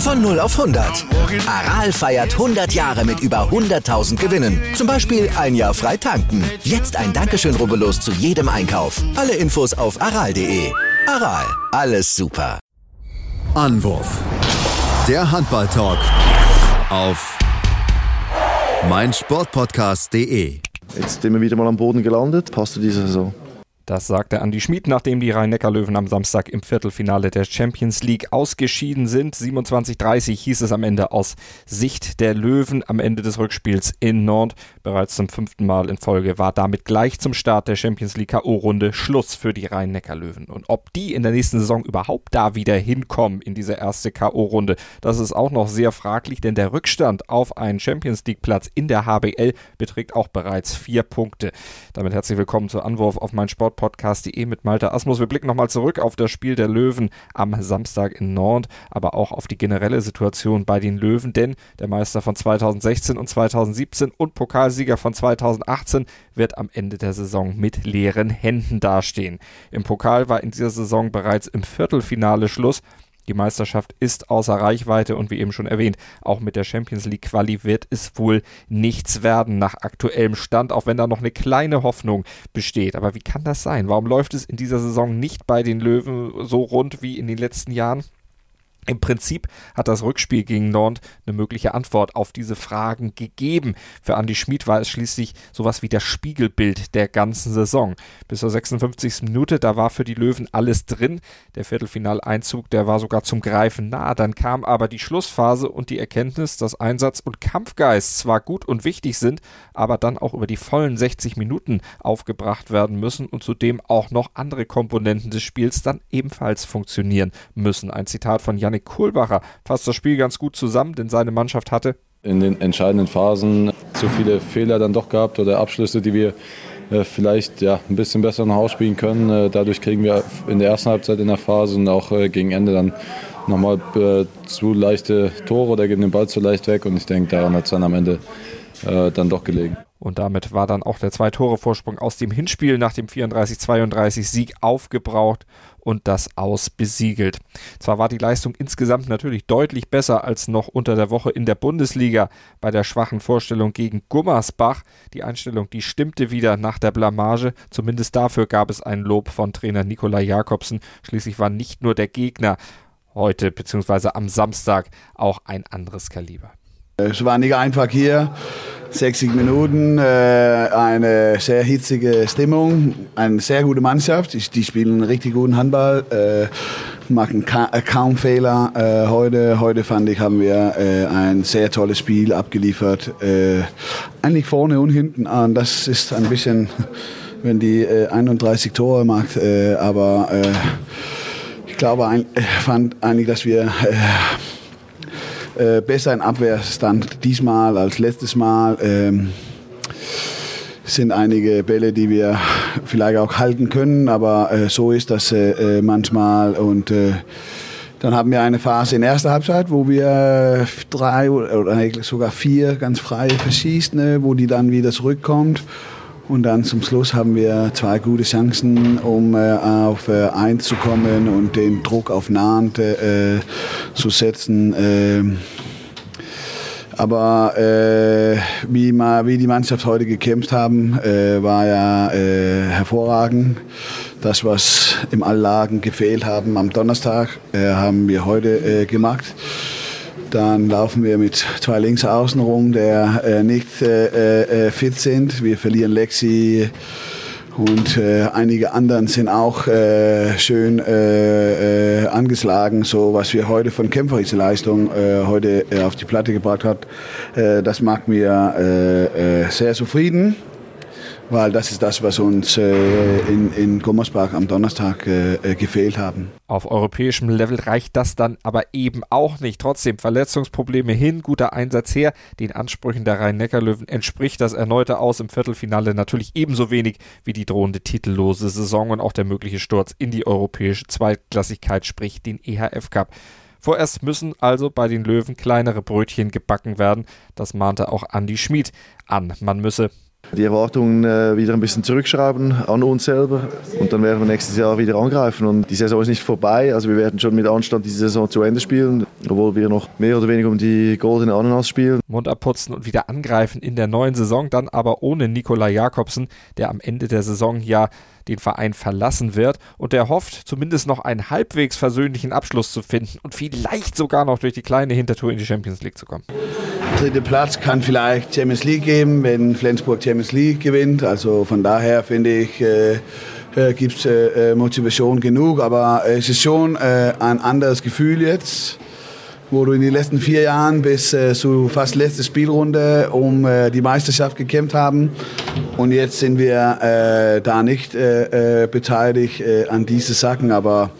Von 0 auf 100. Aral feiert 100 Jahre mit über 100.000 Gewinnen. Zum Beispiel ein Jahr frei tanken. Jetzt ein Dankeschön, rubbellos zu jedem Einkauf. Alle Infos auf aral.de. Aral, alles super. Anwurf. Der Handball-Talk auf meinsportpodcast.de. Jetzt sind wir wieder mal am Boden gelandet. Passt du diese Saison? Das sagte Andi Schmid, nachdem die Rhein-Neckar-Löwen am Samstag im Viertelfinale der Champions League ausgeschieden sind. 27:30 hieß es am Ende aus Sicht der Löwen am Ende des Rückspiels in Nantes. Bereits zum fünften Mal in Folge war damit gleich zum Start der Champions League K.O.-Runde Schluss für die Rhein-Neckar-Löwen. Und ob die in der nächsten Saison überhaupt da wieder hinkommen in diese erste K.O.-Runde, das ist auch noch sehr fraglich, denn der Rückstand auf einen Champions League-Platz in der HBL beträgt auch bereits vier Punkte. Damit herzlich willkommen zu Anwurf auf mein Sport Podcast.de mit Malte Asmus. Wir blicken nochmal zurück auf das Spiel der Löwen am Samstag in Nantes, aber auch auf die generelle Situation bei den Löwen, denn der Meister von 2016 und 2017 und Pokalsieger von 2018 wird am Ende der Saison mit leeren Händen dastehen. Im Pokal war in dieser Saison bereits im Viertelfinale Schluss. Die Meisterschaft ist außer Reichweite und wie eben schon erwähnt, auch mit der Champions League Quali wird es wohl nichts werden nach aktuellem Stand, auch wenn da noch eine kleine Hoffnung besteht. Aber wie kann das sein? Warum läuft es in dieser Saison nicht bei den Löwen so rund wie in den letzten Jahren? Im Prinzip hat das Rückspiel gegen Nantes eine mögliche Antwort auf diese Fragen gegeben. Für Andy Schmid war es schließlich sowas wie das Spiegelbild der ganzen Saison. Bis zur 56. Minute, da war für die Löwen alles drin. Der Viertelfinaleinzug, der war sogar zum Greifen nah. Dann kam aber die Schlussphase und die Erkenntnis, dass Einsatz und Kampfgeist zwar gut und wichtig sind, aber dann auch über die vollen 60 Minuten aufgebracht werden müssen und zudem auch noch andere Komponenten des Spiels dann ebenfalls funktionieren müssen. Ein Zitat von Jan Janik Kohlbacher fasst das Spiel ganz gut zusammen, denn seine Mannschaft hatte in den entscheidenden Phasen zu viele Fehler dann doch gehabt oder Abschlüsse, die wir äh, vielleicht ja, ein bisschen besser nach Hause spielen können. Äh, dadurch kriegen wir in der ersten Halbzeit in der Phase und auch äh, gegen Ende dann nochmal zu leichte Tore oder geben den Ball zu leicht weg und ich denke, daran hat es dann am Ende dann doch gelegen. Und damit war dann auch der Zwei-Tore-Vorsprung aus dem Hinspiel nach dem 34-32-Sieg aufgebraucht und das Aus besiegelt. Zwar war die Leistung insgesamt natürlich deutlich besser als noch unter der Woche in der Bundesliga bei der schwachen Vorstellung gegen Gummersbach. Die Einstellung, die stimmte wieder nach der Blamage. Zumindest dafür gab es ein Lob von Trainer Nikolai Jakobsen. Schließlich war nicht nur der Gegner heute bzw. am Samstag auch ein anderes Kaliber. Es war nicht einfach hier. 60 Minuten, äh, eine sehr hitzige Stimmung, eine sehr gute Mannschaft. Die, spielen richtig guten Handball, äh, machen ka äh, kaum Fehler. Äh, heute, heute fand ich, haben wir äh, ein sehr tolles Spiel abgeliefert. Äh, eigentlich vorne und hinten an. Das ist ein bisschen, wenn die 31 Tore macht, aber ich glaube, fand eigentlich, dass wir äh, besser in Abwehrstand diesmal als letztes Mal. Ähm, sind einige Bälle, die wir vielleicht auch halten können, aber äh, so ist das äh, äh manchmal und äh, dann haben wir eine Phase in erster Halbzeit, wo wir drei oder sogar vier ganz frei verschießen, ne, wo die dann wieder zurückkommt. Und dann zum Schluss haben wir zwei gute Chancen, um äh, auf äh, eins zu kommen und den Druck auf Nahend äh, zu setzen. Ähm, aber äh, wie, mal, wie die Mannschaft heute gekämpft haben, äh, war ja äh, hervorragend. Das, was im Alllagen gefehlt haben am Donnerstag, äh, haben wir heute äh, gemacht. Dann laufen wir mit zwei Linksaußen rum, der äh, nicht äh, äh, fit sind. Wir verlieren Lexi und äh, einige anderen sind auch äh, schön äh, angeschlagen. So was wir heute von kämpferischer Leistung heute auf die Platte gebracht hat, das macht mir sehr zufrieden. Weil das ist das, was uns äh, in, in Gummersbach am Donnerstag äh, äh, gefehlt haben. Auf europäischem Level reicht das dann aber eben auch nicht. Trotzdem Verletzungsprobleme hin, guter Einsatz her. Den Ansprüchen der Rhein-Neckar-Löwen entspricht das erneute Aus im Viertelfinale natürlich ebenso wenig wie die drohende titellose Saison und auch der mögliche Sturz in die europäische Zweitklassigkeit, sprich den EHF Cup. Vorerst müssen also bei den Löwen kleinere Brötchen gebacken werden. Das mahnte auch Andy Schmid an. Man müsse die Erwartungen äh, wieder ein bisschen zurückschrauben an uns selber und dann werden wir nächstes Jahr wieder angreifen. Und die Saison ist nicht vorbei, also wir werden schon mit Anstand diese Saison zu Ende spielen, obwohl wir noch mehr oder weniger um die goldene Ananas spielen. Mund abputzen und wieder angreifen in der neuen Saison, dann aber ohne Nikolai Jakobsen, der am Ende der Saison ja den Verein verlassen wird und der hofft, zumindest noch einen halbwegs versöhnlichen Abschluss zu finden und vielleicht sogar noch durch die kleine Hintertour in die Champions League zu kommen. Dritter Platz kann vielleicht Champions League geben, wenn Flensburg Champions League gewinnt. Also von daher finde ich, äh, äh, gibt es äh, Motivation genug, aber es ist schon äh, ein anderes Gefühl jetzt wo du in den letzten vier Jahren bis äh, zu fast letzte Spielrunde um äh, die Meisterschaft gekämpft haben. Und jetzt sind wir äh, da nicht äh, äh, beteiligt äh, an diese Sachen, aber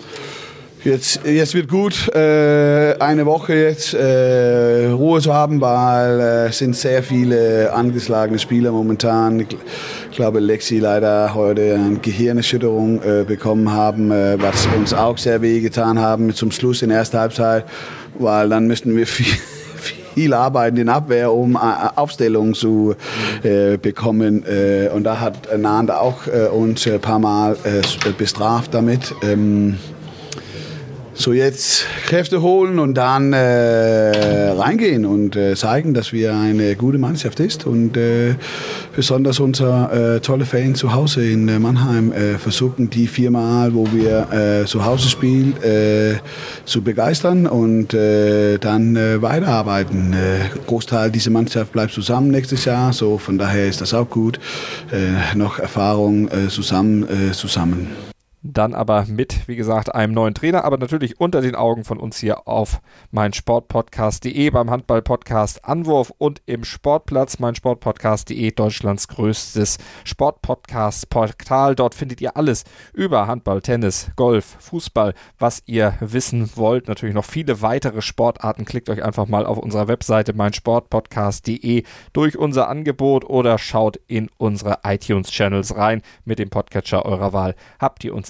Jetzt, jetzt wird gut, äh, eine Woche jetzt äh, Ruhe zu haben, weil es äh, sind sehr viele angeschlagene Spieler momentan. Ich glaube, Lexi leider heute eine Gehirnerschütterung äh, bekommen haben, was uns auch sehr weh getan haben zum Schluss in der ersten Halbzeit, weil dann müssten wir viel viel arbeiten in Abwehr, um äh, Aufstellungen zu äh, bekommen. Äh, und da hat Nahnd auch äh, uns ein paar Mal bestraft damit. Ähm, so jetzt Kräfte holen und dann äh, reingehen und äh, zeigen, dass wir eine gute Mannschaft ist und äh, besonders unser äh, tolle Fan zu Hause in äh, Mannheim äh, versuchen die viermal, wo wir zu Hause spielen, zu begeistern und dann weiterarbeiten. Großteil dieser Mannschaft bleibt zusammen nächstes Jahr, so von daher ist das auch gut. Noch Erfahrung zusammen zusammen. Dann aber mit, wie gesagt, einem neuen Trainer, aber natürlich unter den Augen von uns hier auf meinsportpodcast.de beim Handballpodcast Anwurf und im Sportplatz meinsportpodcast.de, Deutschlands größtes Sportpodcast-Portal. Dort findet ihr alles über Handball, Tennis, Golf, Fußball, was ihr wissen wollt. Natürlich noch viele weitere Sportarten. Klickt euch einfach mal auf unserer Webseite meinsportpodcast.de durch unser Angebot oder schaut in unsere iTunes-Channels rein mit dem Podcatcher eurer Wahl. Habt ihr uns